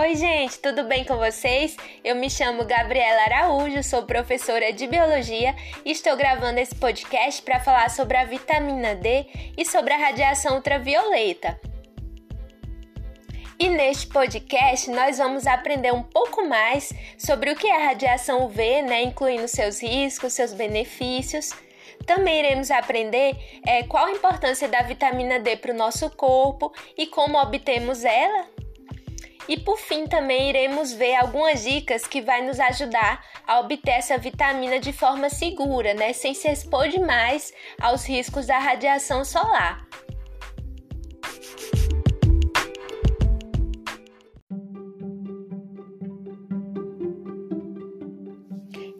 Oi, gente, tudo bem com vocês? Eu me chamo Gabriela Araújo, sou professora de biologia e estou gravando esse podcast para falar sobre a vitamina D e sobre a radiação ultravioleta. E neste podcast nós vamos aprender um pouco mais sobre o que é a radiação UV, né, incluindo seus riscos, seus benefícios. Também iremos aprender é, qual a importância da vitamina D para o nosso corpo e como obtemos ela. E por fim, também iremos ver algumas dicas que vai nos ajudar a obter essa vitamina de forma segura, né, sem se expor demais aos riscos da radiação solar.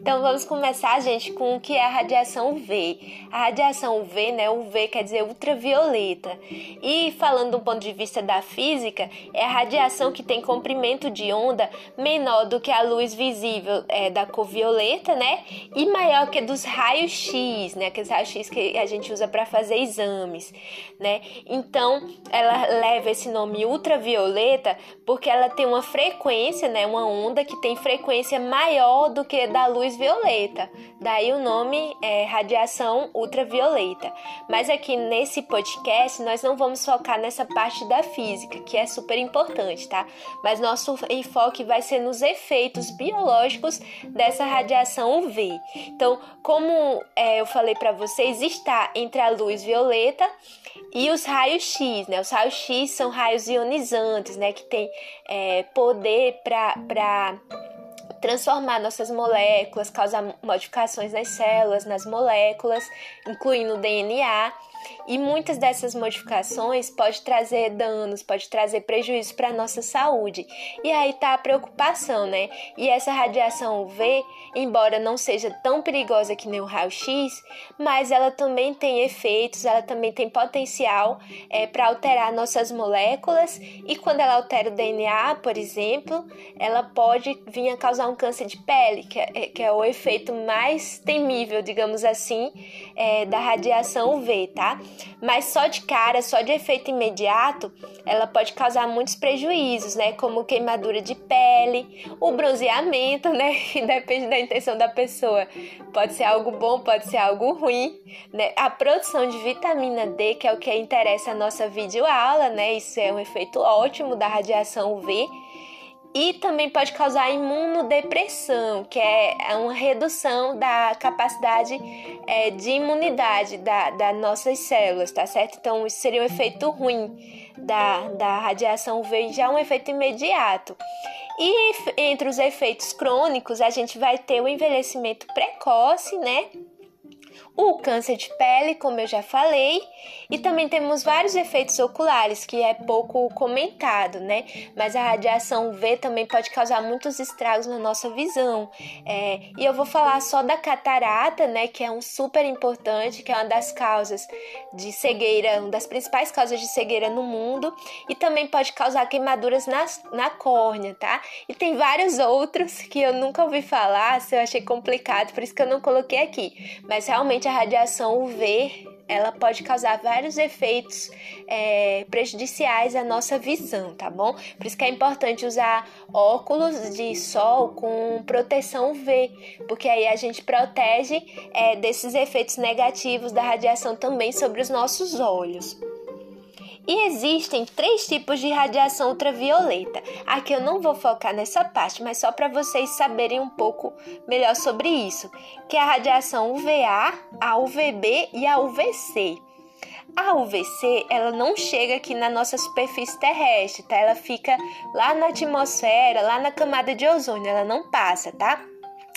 Então vamos começar, gente, com o que é a radiação UV. A radiação UV, né, UV quer dizer ultravioleta. E falando do ponto de vista da física, é a radiação que tem comprimento de onda menor do que a luz visível é, da cor violeta, né? E maior que dos raios X, né? Aqueles raios X que a gente usa para fazer exames, né? Então, ela leva esse nome ultravioleta porque ela tem uma frequência, né, uma onda que tem frequência maior do que da luz violeta. Daí o nome é radiação ultravioleta. Mas aqui nesse podcast nós não vamos focar nessa parte da física, que é super importante, tá? Mas nosso enfoque vai ser nos efeitos biológicos dessa radiação UV. Então, como é, eu falei para vocês, está entre a luz violeta e os raios X, né? Os raios X são raios ionizantes, né? Que tem é, poder para transformar nossas moléculas, causar modificações nas células, nas moléculas, incluindo o DNA. E muitas dessas modificações pode trazer danos, pode trazer prejuízos para a nossa saúde. E aí tá a preocupação, né? E essa radiação UV, embora não seja tão perigosa que nem o raio-x, mas ela também tem efeitos, ela também tem potencial é, para alterar nossas moléculas. E quando ela altera o DNA, por exemplo, ela pode vir a causar um câncer de pele, que é, que é o efeito mais temível, digamos assim, é, da radiação UV, tá? Mas só de cara, só de efeito imediato, ela pode causar muitos prejuízos, né? Como queimadura de pele, o bronzeamento, né? Que depende da intenção da pessoa. Pode ser algo bom, pode ser algo ruim, né? A produção de vitamina D, que é o que interessa a nossa videoaula, né? Isso é um efeito ótimo da radiação UV e também pode causar imunodepressão, que é uma redução da capacidade é, de imunidade da, das nossas células, tá certo? Então, isso seria um efeito ruim da, da radiação UV, já um efeito imediato. E entre os efeitos crônicos, a gente vai ter o envelhecimento precoce, né? O câncer de pele, como eu já falei, e também temos vários efeitos oculares que é pouco comentado, né? Mas a radiação UV também pode causar muitos estragos na nossa visão. É, e eu vou falar só da catarata, né? Que é um super importante, que é uma das causas de cegueira, uma das principais causas de cegueira no mundo, e também pode causar queimaduras na, na córnea, tá? E tem vários outros que eu nunca ouvi falar, se eu achei complicado, por isso que eu não coloquei aqui. Mas realmente a radiação UV ela pode causar vários efeitos é, prejudiciais à nossa visão, tá bom? Por isso que é importante usar óculos de sol com proteção UV, porque aí a gente protege é, desses efeitos negativos da radiação também sobre os nossos olhos. E existem três tipos de radiação ultravioleta. Aqui eu não vou focar nessa parte, mas só para vocês saberem um pouco melhor sobre isso, que é a radiação UVA, a UVB e a UVC. A UVC, ela não chega aqui na nossa superfície terrestre, tá? Ela fica lá na atmosfera, lá na camada de ozônio, ela não passa, tá?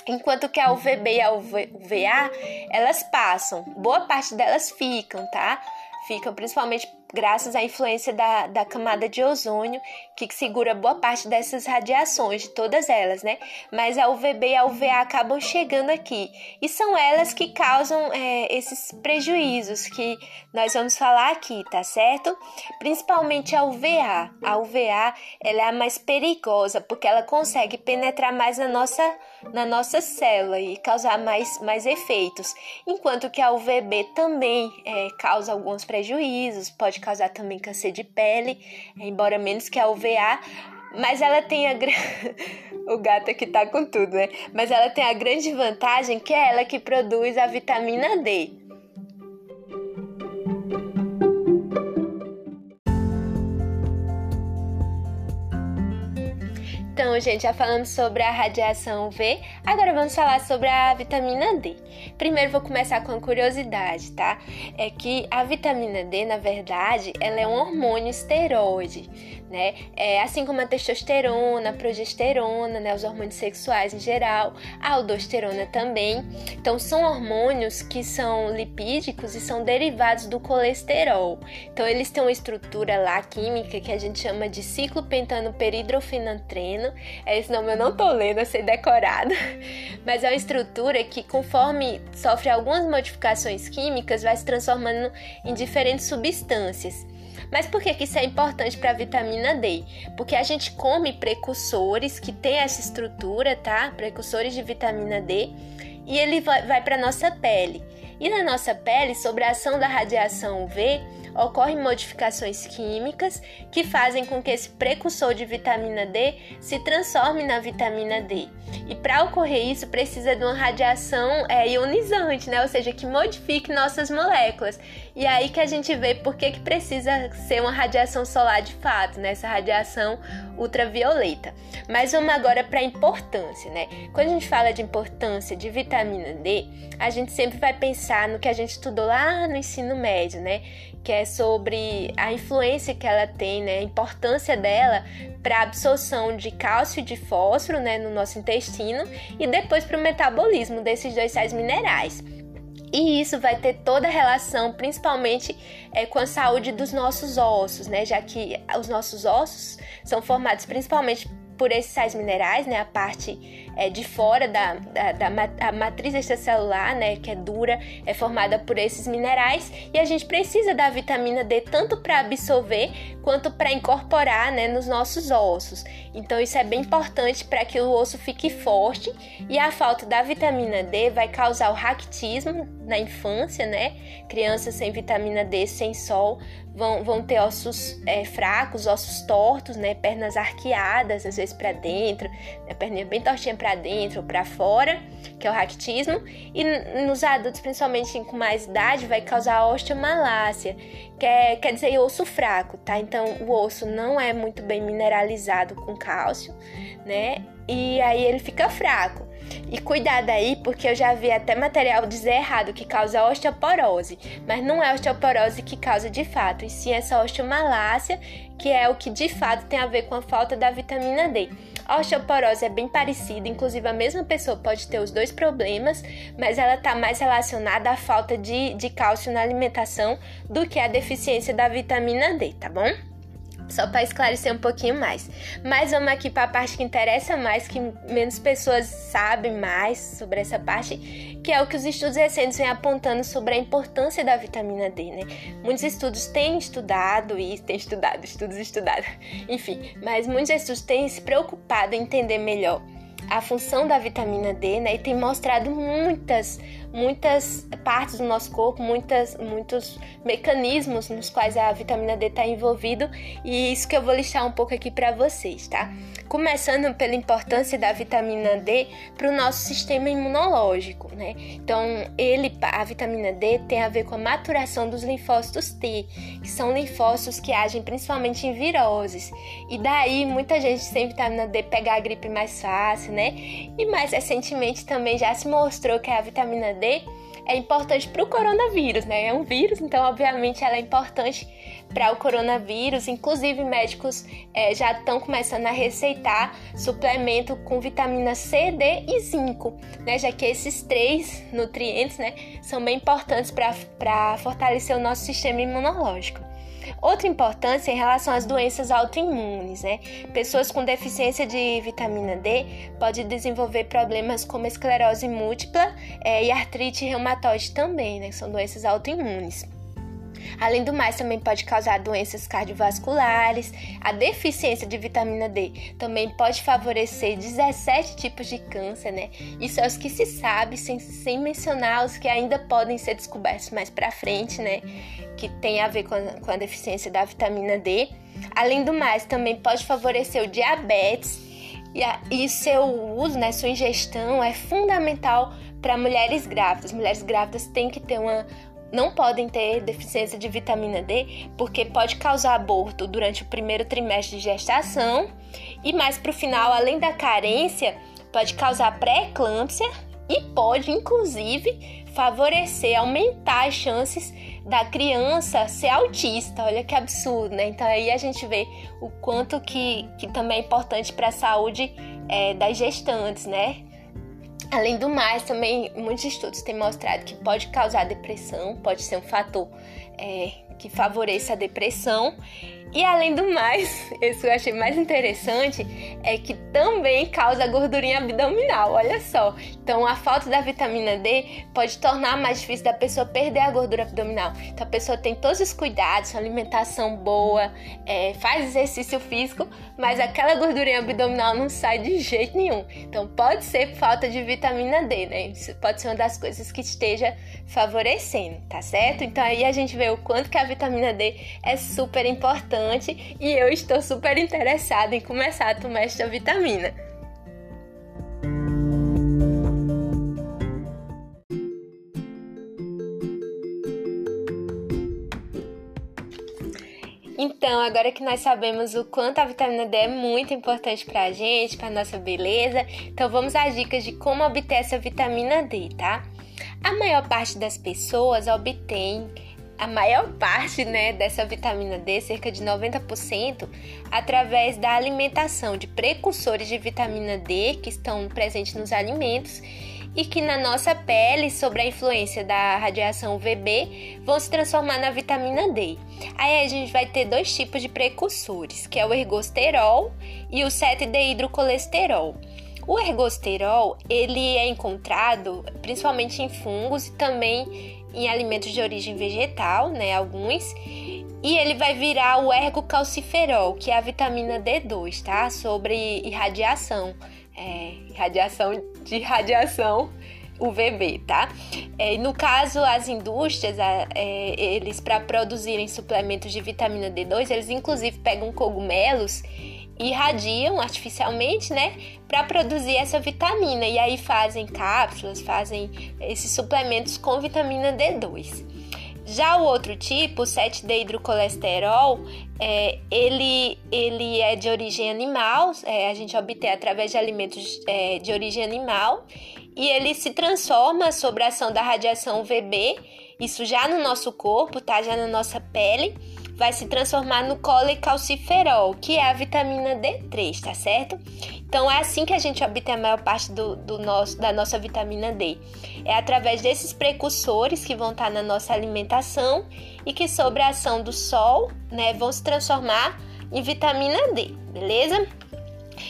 Enquanto que a UVB e a UVA, elas passam. Boa parte delas ficam, tá? Ficam principalmente graças à influência da, da camada de ozônio, que segura boa parte dessas radiações, de todas elas, né? Mas a UVB e a UVA acabam chegando aqui. E são elas que causam é, esses prejuízos que nós vamos falar aqui, tá certo? Principalmente a UVA. A UVA ela é a mais perigosa, porque ela consegue penetrar mais na nossa, na nossa célula e causar mais, mais efeitos. Enquanto que a UVB também é, causa alguns prejuízos, pode causar também câncer de pele, embora menos que a UVA, Mas ela tem a o gato aqui tá com tudo, né? Mas ela tem a grande vantagem que é ela que produz a vitamina D. Então, gente, já falamos sobre a radiação V, agora vamos falar sobre a vitamina D. Primeiro vou começar com uma curiosidade, tá? É que a vitamina D, na verdade, ela é um hormônio esteroide né? É, assim como a testosterona, a progesterona, né? Os hormônios sexuais em geral, a aldosterona também. Então, são hormônios que são lipídicos e são derivados do colesterol. Então, eles têm uma estrutura lá química que a gente chama de ciclo pentano peridrofenantreno. É esse nome eu não tô lendo, eu sei decorado. Mas é uma estrutura que, conforme sofre algumas modificações químicas, vai se transformando em diferentes substâncias. Mas por que, que isso é importante para a vitamina D? Porque a gente come precursores que têm essa estrutura, tá? Precursores de vitamina D e ele vai, vai para nossa pele. E na nossa pele, sobre a ação da radiação UV, ocorrem modificações químicas que fazem com que esse precursor de vitamina D se transforme na vitamina D. E para ocorrer isso, precisa de uma radiação é, ionizante, né? ou seja, que modifique nossas moléculas. E aí que a gente vê por que, que precisa ser uma radiação solar de fato, né? essa radiação ultravioleta. Mas vamos agora para a importância. Né? Quando a gente fala de importância de vitamina D, a gente sempre vai pensar no que a gente estudou lá no ensino médio, né? que é sobre a influência que ela tem, né, a importância dela para a absorção de cálcio e de fósforo né, no nosso intestino e depois para o metabolismo desses dois sais minerais. E isso vai ter toda a relação, principalmente é, com a saúde dos nossos ossos, né? Já que os nossos ossos são formados principalmente por esses sais minerais, né? A parte é, de fora da, da, da matriz extracelular, né? Que é dura, é formada por esses minerais e a gente precisa da vitamina D tanto para absorver quanto para incorporar, né? Nos nossos ossos. Então isso é bem importante para que o osso fique forte e a falta da vitamina D vai causar o raquitismo na infância, né? Crianças sem vitamina D, sem sol, vão, vão ter ossos é, fracos, ossos tortos, né? Pernas arqueadas, às vezes para dentro, a perninha bem tortinha para dentro ou para fora, que é o raquitismo. E nos adultos, principalmente com mais idade, vai causar osteomalácia, que é, quer dizer osso fraco, tá? Então o osso não é muito bem mineralizado com cálcio, né? E aí ele fica fraco. E cuidado aí, porque eu já vi até material dizer errado que causa osteoporose, mas não é osteoporose que causa de fato, e sim essa osteomalácia, que é o que de fato tem a ver com a falta da vitamina D. A osteoporose é bem parecida, inclusive a mesma pessoa pode ter os dois problemas, mas ela está mais relacionada à falta de, de cálcio na alimentação do que a deficiência da vitamina D, tá bom? Só para esclarecer um pouquinho mais. Mas vamos aqui para a parte que interessa mais, que menos pessoas sabem mais sobre essa parte, que é o que os estudos recentes vêm apontando sobre a importância da vitamina D, né? Muitos estudos têm estudado e têm estudado, estudos estudados, enfim, mas muitos estudos têm se preocupado em entender melhor a função da vitamina D, né? E tem mostrado muitas, muitas partes do nosso corpo, muitas, muitos mecanismos nos quais a vitamina D está envolvido e isso que eu vou listar um pouco aqui para vocês, tá? Começando pela importância da vitamina D para o nosso sistema imunológico, né? Então, ele, a vitamina D tem a ver com a maturação dos linfócitos T, que são linfócitos que agem principalmente em viroses. E daí muita gente sem vitamina D pega a gripe mais fácil, né? E mais recentemente também já se mostrou que a vitamina D é importante para o coronavírus, né? É um vírus, então obviamente ela é importante para o coronavírus. Inclusive, médicos é, já estão começando a receitar suplemento com vitamina C, D e zinco, né? Já que esses três nutrientes, né, são bem importantes para fortalecer o nosso sistema imunológico. Outra importância em relação às doenças autoimunes, né? Pessoas com deficiência de vitamina D podem desenvolver problemas como esclerose múltipla é, e artrite reumatoide também, né? São doenças autoimunes. Além do mais, também pode causar doenças cardiovasculares. A deficiência de vitamina D também pode favorecer 17 tipos de câncer, né? Isso é os que se sabe, sem, sem mencionar os que ainda podem ser descobertos mais para frente, né? Que tem a ver com a, com a deficiência da vitamina D. Além do mais, também pode favorecer o diabetes e, a, e seu uso, né, sua ingestão é fundamental para mulheres grávidas. Mulheres grávidas têm que ter uma não podem ter deficiência de vitamina D porque pode causar aborto durante o primeiro trimestre de gestação e mais para o final, além da carência, pode causar pré-eclâmpsia e pode inclusive favorecer, aumentar as chances da criança ser autista. Olha que absurdo, né? Então aí a gente vê o quanto que, que também é importante para a saúde é, das gestantes, né? Além do mais, também muitos estudos têm mostrado que pode causar depressão, pode ser um fator é, que favoreça a depressão e além do mais, isso eu achei mais interessante, é que também causa gordurinha abdominal, olha só. Então a falta da vitamina D pode tornar mais difícil da pessoa perder a gordura abdominal. Então a pessoa tem todos os cuidados, alimentação boa, é, faz exercício físico, mas aquela gordurinha abdominal não sai de jeito nenhum. Então pode ser falta de vitamina D, né? Isso pode ser uma das coisas que esteja favorecendo, tá certo? Então aí a gente vê o quanto que a vitamina D é super importante bastante e eu estou super interessada em começar a tomar esta vitamina. Então, agora que nós sabemos o quanto a vitamina D é muito importante para a gente, para nossa beleza, então vamos às dicas de como obter essa vitamina D, tá? A maior parte das pessoas obtém a maior parte né, dessa vitamina D, cerca de 90%, através da alimentação de precursores de vitamina D que estão presentes nos alimentos e que na nossa pele, sobre a influência da radiação UVB, vão se transformar na vitamina D. Aí a gente vai ter dois tipos de precursores, que é o ergosterol e o 7-deidrocolesterol. O ergosterol, ele é encontrado principalmente em fungos e também em alimentos de origem vegetal, né, alguns, e ele vai virar o ergocalciferol, que é a vitamina D2, tá? Sobre irradiação, é, irradiação de radiação UVB, tá? É, no caso, as indústrias, é, eles para produzirem suplementos de vitamina D2, eles inclusive pegam cogumelos irradiam artificialmente, né, para produzir essa vitamina e aí fazem cápsulas, fazem esses suplementos com vitamina D2. Já o outro tipo, o 7-deidrocolesterol, é, ele, ele é de origem animal, é, a gente obtém através de alimentos é, de origem animal, e ele se transforma sob a ação da radiação UVB, isso já no nosso corpo, tá? Já na nossa pele, vai se transformar no colecalciferol, que é a vitamina D3, tá certo? Então é assim que a gente obtém a maior parte do, do nosso, da nossa vitamina D. É através desses precursores que vão estar na nossa alimentação e que, sob a ação do sol, né, vão se transformar em vitamina D, beleza?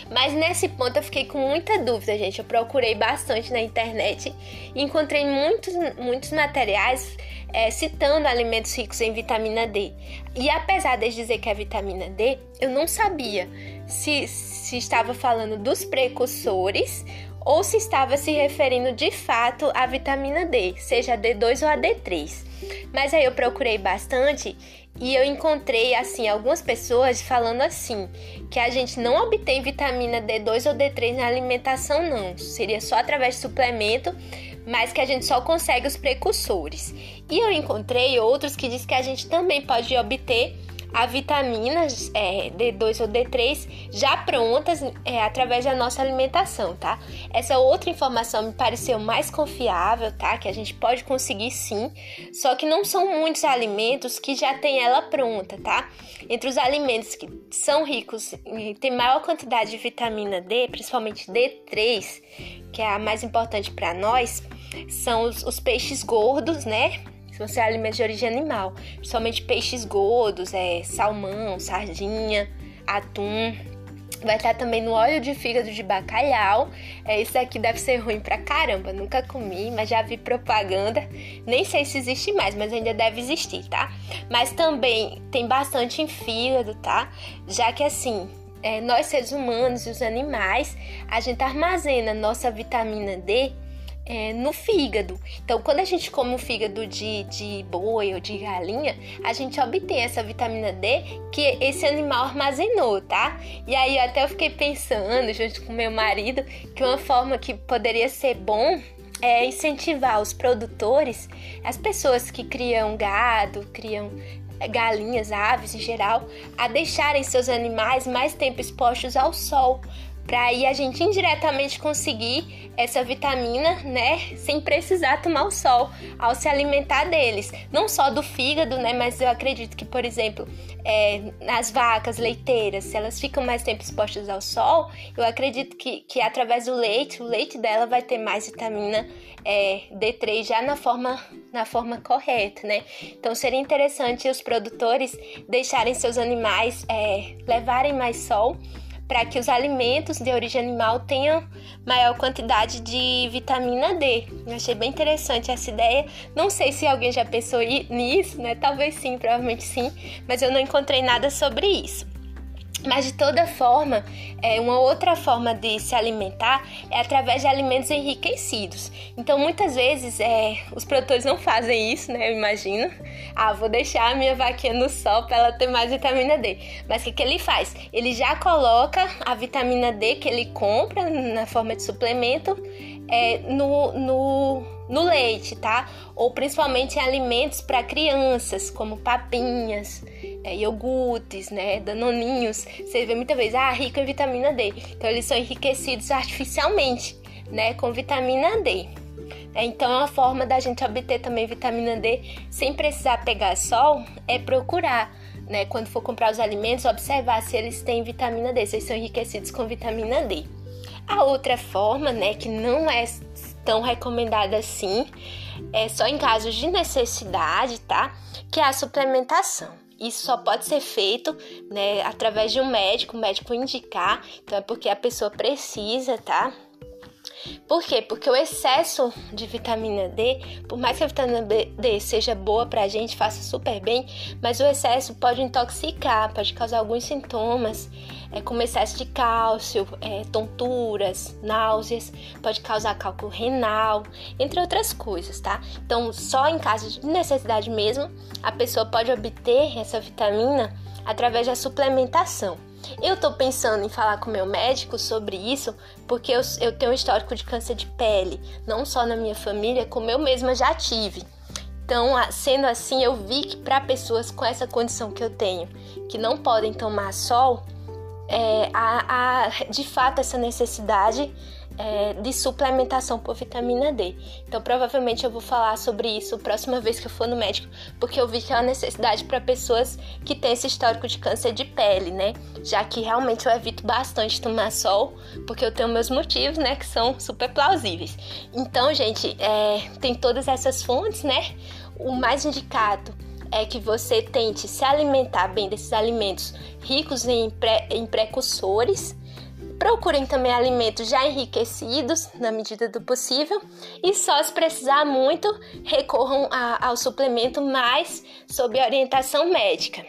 Mas nesse ponto eu fiquei com muita dúvida, gente. Eu procurei bastante na internet e encontrei muitos, muitos materiais é, citando alimentos ricos em vitamina D. E apesar de dizer que é vitamina D, eu não sabia se, se estava falando dos precursores ou se estava se referindo de fato à vitamina D, seja a D2 ou a D3. Mas aí eu procurei bastante e eu encontrei assim algumas pessoas falando assim que a gente não obtém vitamina D2 ou D3 na alimentação não, seria só através de suplemento, mas que a gente só consegue os precursores. E eu encontrei outros que diz que a gente também pode obter a vitaminas é, D2 ou D3 já prontas é, através da nossa alimentação, tá? Essa outra informação me pareceu mais confiável, tá? Que a gente pode conseguir sim, só que não são muitos alimentos que já tem ela pronta, tá? Entre os alimentos que são ricos e tem maior quantidade de vitamina D, principalmente D3, que é a mais importante para nós, são os, os peixes gordos, né? Você é alimento de origem animal, principalmente peixes gordos, é, salmão, sardinha, atum. Vai estar também no óleo de fígado de bacalhau. É, isso aqui deve ser ruim pra caramba. Nunca comi, mas já vi propaganda. Nem sei se existe mais, mas ainda deve existir, tá? Mas também tem bastante em fígado, tá? Já que assim, é, nós seres humanos e os animais, a gente armazena nossa vitamina D é, no fígado. Então, quando a gente come um fígado de, de boi ou de galinha, a gente obtém essa vitamina D que esse animal armazenou, tá? E aí até eu fiquei pensando, junto com meu marido, que uma forma que poderia ser bom é incentivar os produtores, as pessoas que criam gado, criam galinhas, aves em geral, a deixarem seus animais mais tempo expostos ao sol, para aí a gente indiretamente conseguir essa vitamina, né, sem precisar tomar o sol ao se alimentar deles, não só do fígado, né, mas eu acredito que, por exemplo, é, nas vacas leiteiras, se elas ficam mais tempo expostas ao sol, eu acredito que, que através do leite, o leite dela vai ter mais vitamina é, D3 já na forma, na forma correta, né? Então seria interessante os produtores deixarem seus animais é, levarem mais sol para que os alimentos de origem animal tenham maior quantidade de vitamina D. Eu achei bem interessante essa ideia. Não sei se alguém já pensou nisso, né? Talvez sim, provavelmente sim, mas eu não encontrei nada sobre isso. Mas de toda forma, é, uma outra forma de se alimentar é através de alimentos enriquecidos. Então, muitas vezes, é, os produtores não fazem isso, né? Eu imagino. Ah, vou deixar a minha vaquinha no sol para ela ter mais vitamina D. Mas o que, que ele faz? Ele já coloca a vitamina D que ele compra na forma de suplemento é, no, no, no leite, tá? Ou principalmente em alimentos para crianças, como papinhas é, iogurtes, né, danoninhos, você vê muita vez, ah, rico em vitamina D. Então eles são enriquecidos artificialmente, né, com vitamina D. É, então a forma da gente obter também vitamina D sem precisar pegar sol é procurar, né, quando for comprar os alimentos, observar se eles têm vitamina D, se eles são enriquecidos com vitamina D. A outra forma, né, que não é tão recomendada assim, é só em casos de necessidade, tá? Que é a suplementação. Isso só pode ser feito né, através de um médico, o médico indicar, então é porque a pessoa precisa, tá? Por quê? Porque o excesso de vitamina D, por mais que a vitamina D seja boa pra gente, faça super bem, mas o excesso pode intoxicar, pode causar alguns sintomas, é, como excesso de cálcio, é, tonturas, náuseas, pode causar cálculo renal, entre outras coisas, tá? Então, só em caso de necessidade mesmo, a pessoa pode obter essa vitamina através da suplementação. Eu tô pensando em falar com meu médico sobre isso, porque eu, eu tenho um histórico de câncer de pele, não só na minha família, como eu mesma já tive. Então, sendo assim, eu vi que para pessoas com essa condição que eu tenho, que não podem tomar sol, é, há, há de fato essa necessidade é, de suplementação por vitamina D. Então, provavelmente eu vou falar sobre isso próxima vez que eu for no médico, porque eu vi que é uma necessidade para pessoas que têm esse histórico de câncer de pele, né? Já que realmente eu evito bastante tomar sol, porque eu tenho meus motivos, né, que são super plausíveis. Então, gente, é, tem todas essas fontes, né? O mais indicado é que você tente se alimentar bem desses alimentos ricos em, pré, em precursores Procurem também alimentos já enriquecidos na medida do possível e só se precisar muito, recorram a, ao suplemento mais sob orientação médica.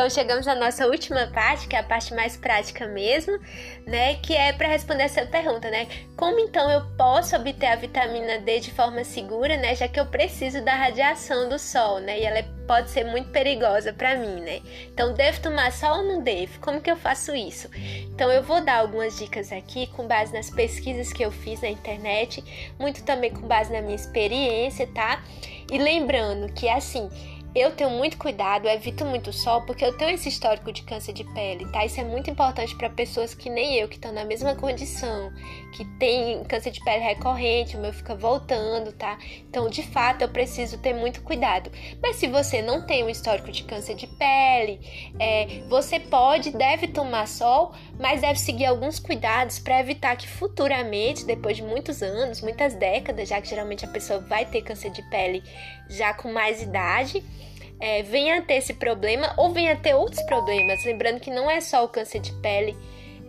Então chegamos à nossa última parte, que é a parte mais prática mesmo, né? Que é para responder essa pergunta, né? Como então eu posso obter a vitamina D de forma segura, né? Já que eu preciso da radiação do sol, né? E ela pode ser muito perigosa para mim, né? Então devo tomar sol ou não devo? Como que eu faço isso? Então eu vou dar algumas dicas aqui com base nas pesquisas que eu fiz na internet, muito também com base na minha experiência, tá? E lembrando que assim, eu tenho muito cuidado, evito muito sol, porque eu tenho esse histórico de câncer de pele, tá? Isso é muito importante para pessoas que nem eu, que estão na mesma condição, que tem câncer de pele recorrente, o meu fica voltando, tá? Então, de fato, eu preciso ter muito cuidado. Mas se você não tem um histórico de câncer de pele, é, você pode, deve tomar sol, mas deve seguir alguns cuidados para evitar que futuramente, depois de muitos anos, muitas décadas, já que geralmente a pessoa vai ter câncer de pele já com mais idade, é, venha a ter esse problema ou venha a ter outros problemas. Lembrando que não é só o câncer de pele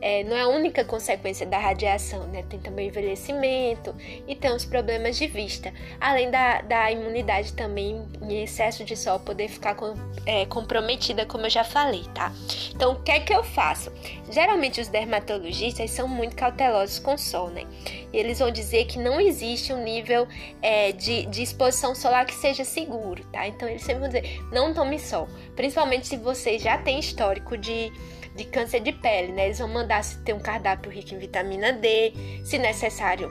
é, não é a única consequência da radiação, né? Tem também envelhecimento e tem os problemas de vista, além da, da imunidade também em excesso de sol poder ficar com, é, comprometida, como eu já falei, tá? Então, o que é que eu faço? Geralmente os dermatologistas são muito cautelosos com o sol, né? E eles vão dizer que não existe um nível é, de, de exposição solar que seja seguro, tá? Então, eles sempre vão dizer, não tome sol, principalmente se você já tem histórico de de câncer de pele, né? Eles vão mandar se ter um cardápio rico em vitamina D, se necessário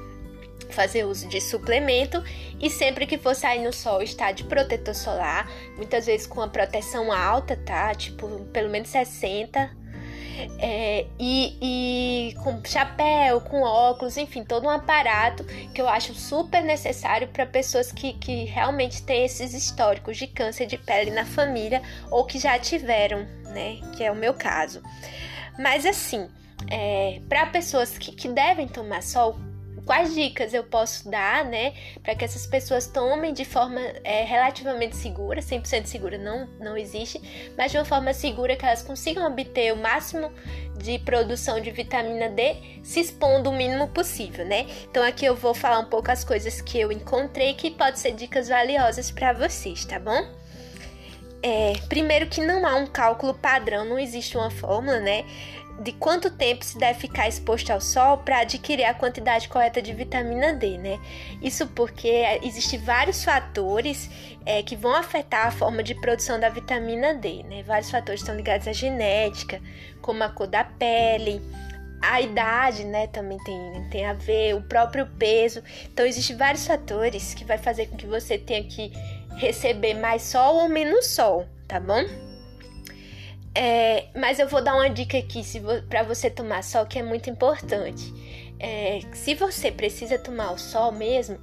fazer uso de suplemento e sempre que for sair no sol estar de protetor solar, muitas vezes com a proteção alta, tá? Tipo, pelo menos 60 é, e, e, com chapéu, com óculos, enfim, todo um aparato que eu acho super necessário para pessoas que, que realmente têm esses históricos de câncer de pele na família ou que já tiveram, né? Que é o meu caso. Mas assim, é, para pessoas que, que devem tomar sol, quais dicas eu posso dar, né, para que essas pessoas tomem de forma é, relativamente segura, 100% segura não, não existe, mas de uma forma segura que elas consigam obter o máximo de produção de vitamina D se expondo o mínimo possível, né? Então aqui eu vou falar um pouco as coisas que eu encontrei que pode ser dicas valiosas para vocês, tá bom? É, primeiro que não há um cálculo padrão, não existe uma fórmula, né? de quanto tempo se deve ficar exposto ao sol para adquirir a quantidade correta de vitamina D, né? Isso porque existem vários fatores é, que vão afetar a forma de produção da vitamina D, né? Vários fatores estão ligados à genética, como a cor da pele, a idade, né, também tem, tem a ver, o próprio peso. Então, existem vários fatores que vai fazer com que você tenha que receber mais sol ou menos sol, tá bom? É, mas eu vou dar uma dica aqui para você tomar sol que é muito importante. É, se você precisa tomar o sol mesmo,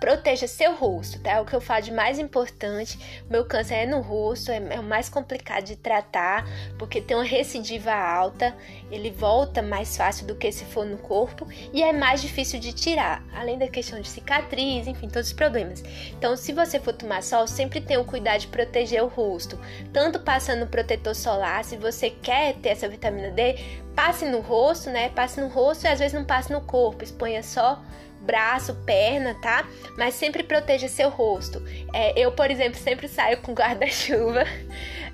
proteja seu rosto, tá? É o que eu falo de mais importante. O meu câncer é no rosto, é, é, o mais complicado de tratar, porque tem uma recidiva alta, ele volta mais fácil do que se for no corpo e é mais difícil de tirar, além da questão de cicatriz, enfim, todos os problemas. Então, se você for tomar sol, sempre tenha o cuidado de proteger o rosto, tanto passando protetor solar, se você quer ter essa vitamina D, passe no rosto, né? Passe no rosto e às vezes não passe no corpo, exponha só braço, perna, tá? Mas sempre proteja seu rosto. É, eu, por exemplo, sempre saio com guarda-chuva.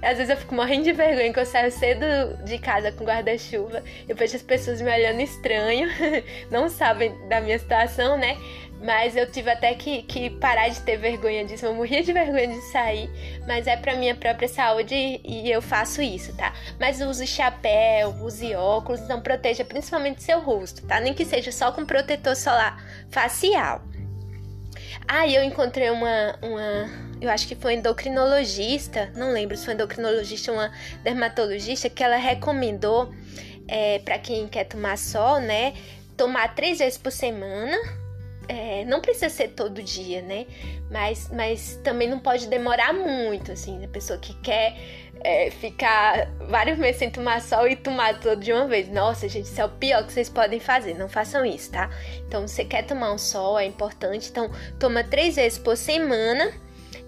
Às vezes eu fico morrendo de vergonha que eu saio cedo de casa com guarda-chuva. Eu vejo as pessoas me olhando estranho, não sabem da minha situação, né? Mas eu tive até que, que parar de ter vergonha disso. Eu morria de vergonha de sair, mas é pra minha própria saúde e eu faço isso, tá? Mas use chapéu, use óculos, então proteja principalmente seu rosto, tá? Nem que seja só com protetor solar facial. Ah, eu encontrei uma, uma, eu acho que foi endocrinologista, não lembro se foi endocrinologista ou uma dermatologista, que ela recomendou é, para quem quer tomar sol, né? Tomar três vezes por semana é, não precisa ser todo dia, né? Mas, mas também não pode demorar muito, assim, a pessoa que quer é, ficar vários meses sem tomar sol e tomar todo de uma vez. Nossa, gente, isso é o pior que vocês podem fazer. Não façam isso, tá? Então, você quer tomar um sol, é importante. Então, toma três vezes por semana.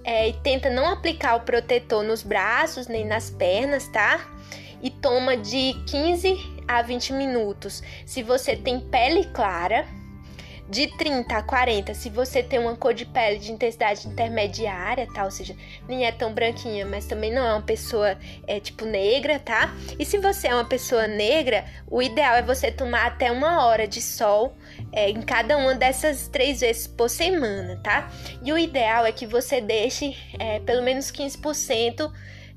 É, e tenta não aplicar o protetor nos braços nem nas pernas, tá? E toma de 15 a 20 minutos. Se você tem pele clara, de 30 a 40, se você tem uma cor de pele de intensidade intermediária, tá? Ou seja, nem é tão branquinha, mas também não é uma pessoa é, tipo negra, tá? E se você é uma pessoa negra, o ideal é você tomar até uma hora de sol é, em cada uma dessas três vezes por semana, tá? E o ideal é que você deixe é, pelo menos 15%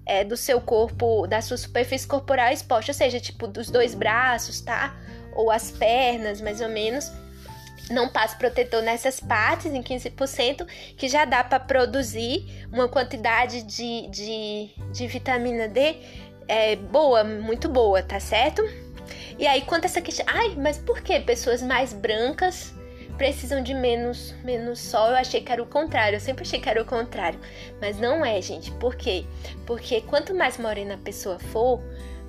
é, do seu corpo, da sua superfície corporal exposta, ou seja, tipo dos dois braços, tá? Ou as pernas, mais ou menos não passe protetor nessas partes, em 15%, que já dá para produzir uma quantidade de, de, de vitamina D é, boa, muito boa, tá certo? E aí, quanto a essa questão. Ai, mas por que pessoas mais brancas precisam de menos, menos sol? Eu achei que era o contrário, eu sempre achei que era o contrário. Mas não é, gente. Por quê? Porque quanto mais morena a pessoa for,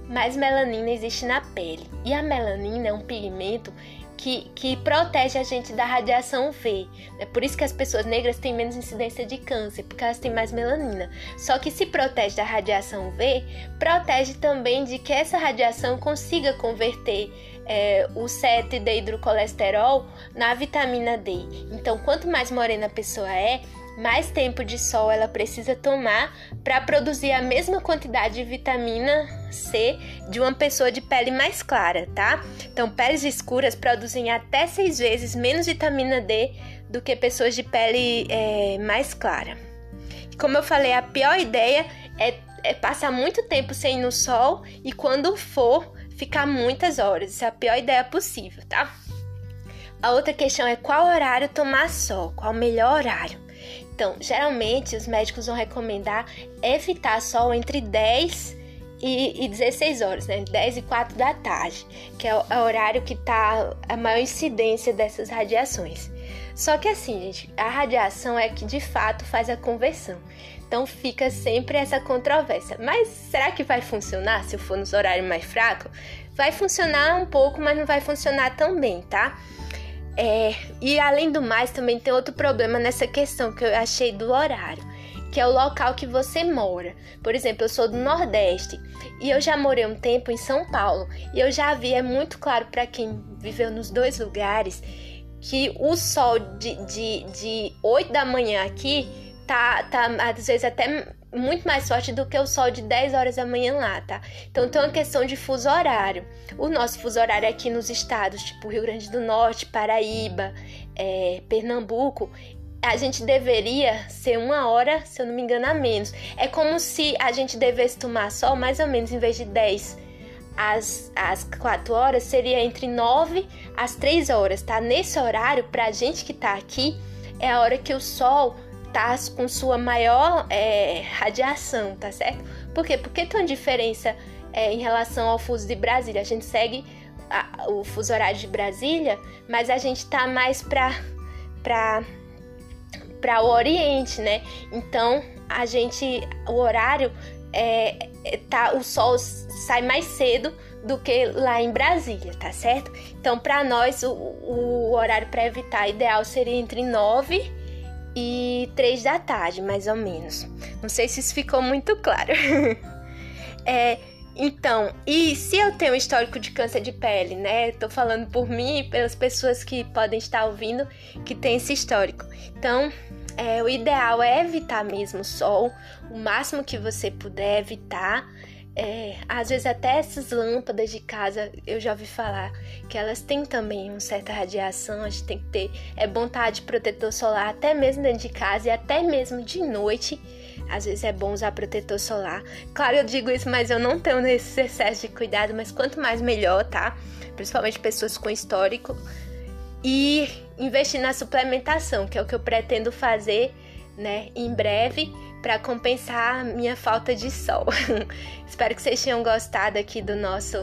mais melanina existe na pele. E a melanina é um pigmento que, que protege a gente da radiação UV. É por isso que as pessoas negras têm menos incidência de câncer, porque elas têm mais melanina. Só que se protege da radiação UV, protege também de que essa radiação consiga converter é, o 7-deidrocolesterol na vitamina D. Então, quanto mais morena a pessoa é, mais tempo de sol ela precisa tomar para produzir a mesma quantidade de vitamina C de uma pessoa de pele mais clara, tá? Então, peles escuras produzem até seis vezes menos vitamina D do que pessoas de pele é, mais clara. Como eu falei, a pior ideia é, é passar muito tempo sem ir no sol e quando for, ficar muitas horas. Isso é a pior ideia possível, tá? A outra questão é qual horário tomar sol, qual o melhor horário. Então, geralmente os médicos vão recomendar evitar sol entre 10 e, e 16 horas, né? 10 e 4 da tarde, que é o, é o horário que tá a maior incidência dessas radiações. Só que assim, gente, a radiação é que de fato faz a conversão. Então fica sempre essa controvérsia. Mas será que vai funcionar se eu for nos horários mais fracos? Vai funcionar um pouco, mas não vai funcionar tão bem, tá? É, e além do mais, também tem outro problema nessa questão que eu achei do horário, que é o local que você mora. Por exemplo, eu sou do Nordeste e eu já morei um tempo em São Paulo e eu já vi, é muito claro para quem viveu nos dois lugares, que o sol de, de, de 8 da manhã aqui tá, tá às vezes até muito mais forte do que o sol de 10 horas da manhã lá, tá? Então tem uma questão de fuso horário. O nosso fuso horário aqui nos estados, tipo Rio Grande do Norte, Paraíba, é, Pernambuco, a gente deveria ser uma hora, se eu não me engano, a menos. É como se a gente devesse tomar sol mais ou menos em vez de 10 às, às 4 horas, seria entre 9 às 3 horas, tá? Nesse horário, pra gente que tá aqui, é a hora que o sol tá com sua maior é, radiação, tá certo? Por quê? Porque tem uma diferença é, em relação ao fuso de Brasília. A gente segue a, o fuso horário de Brasília, mas a gente tá mais para para para o Oriente, né? Então a gente o horário é, é, tá o sol sai mais cedo do que lá em Brasília, tá certo? Então para nós o, o horário para evitar ideal seria entre 9 e três da tarde, mais ou menos. Não sei se isso ficou muito claro. é, então, e se eu tenho histórico de câncer de pele, né? Tô falando por mim e pelas pessoas que podem estar ouvindo que tem esse histórico. Então, é, o ideal é evitar mesmo o sol, o máximo que você puder evitar. É, às vezes até essas lâmpadas de casa eu já ouvi falar que elas têm também uma certa radiação, a gente tem que ter é bom estar de protetor solar até mesmo dentro de casa e até mesmo de noite. Às vezes é bom usar protetor solar. Claro, eu digo isso, mas eu não tenho esse excesso de cuidado, mas quanto mais melhor, tá? Principalmente pessoas com histórico. E investir na suplementação, que é o que eu pretendo fazer, né, em breve para compensar minha falta de sol. Espero que vocês tenham gostado aqui do nosso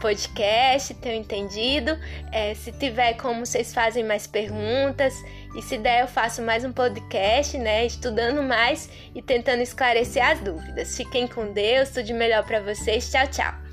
podcast, tenham entendido. É, se tiver como vocês fazem mais perguntas e se der eu faço mais um podcast, né, estudando mais e tentando esclarecer as dúvidas. Fiquem com Deus, tudo de melhor para vocês. Tchau, tchau.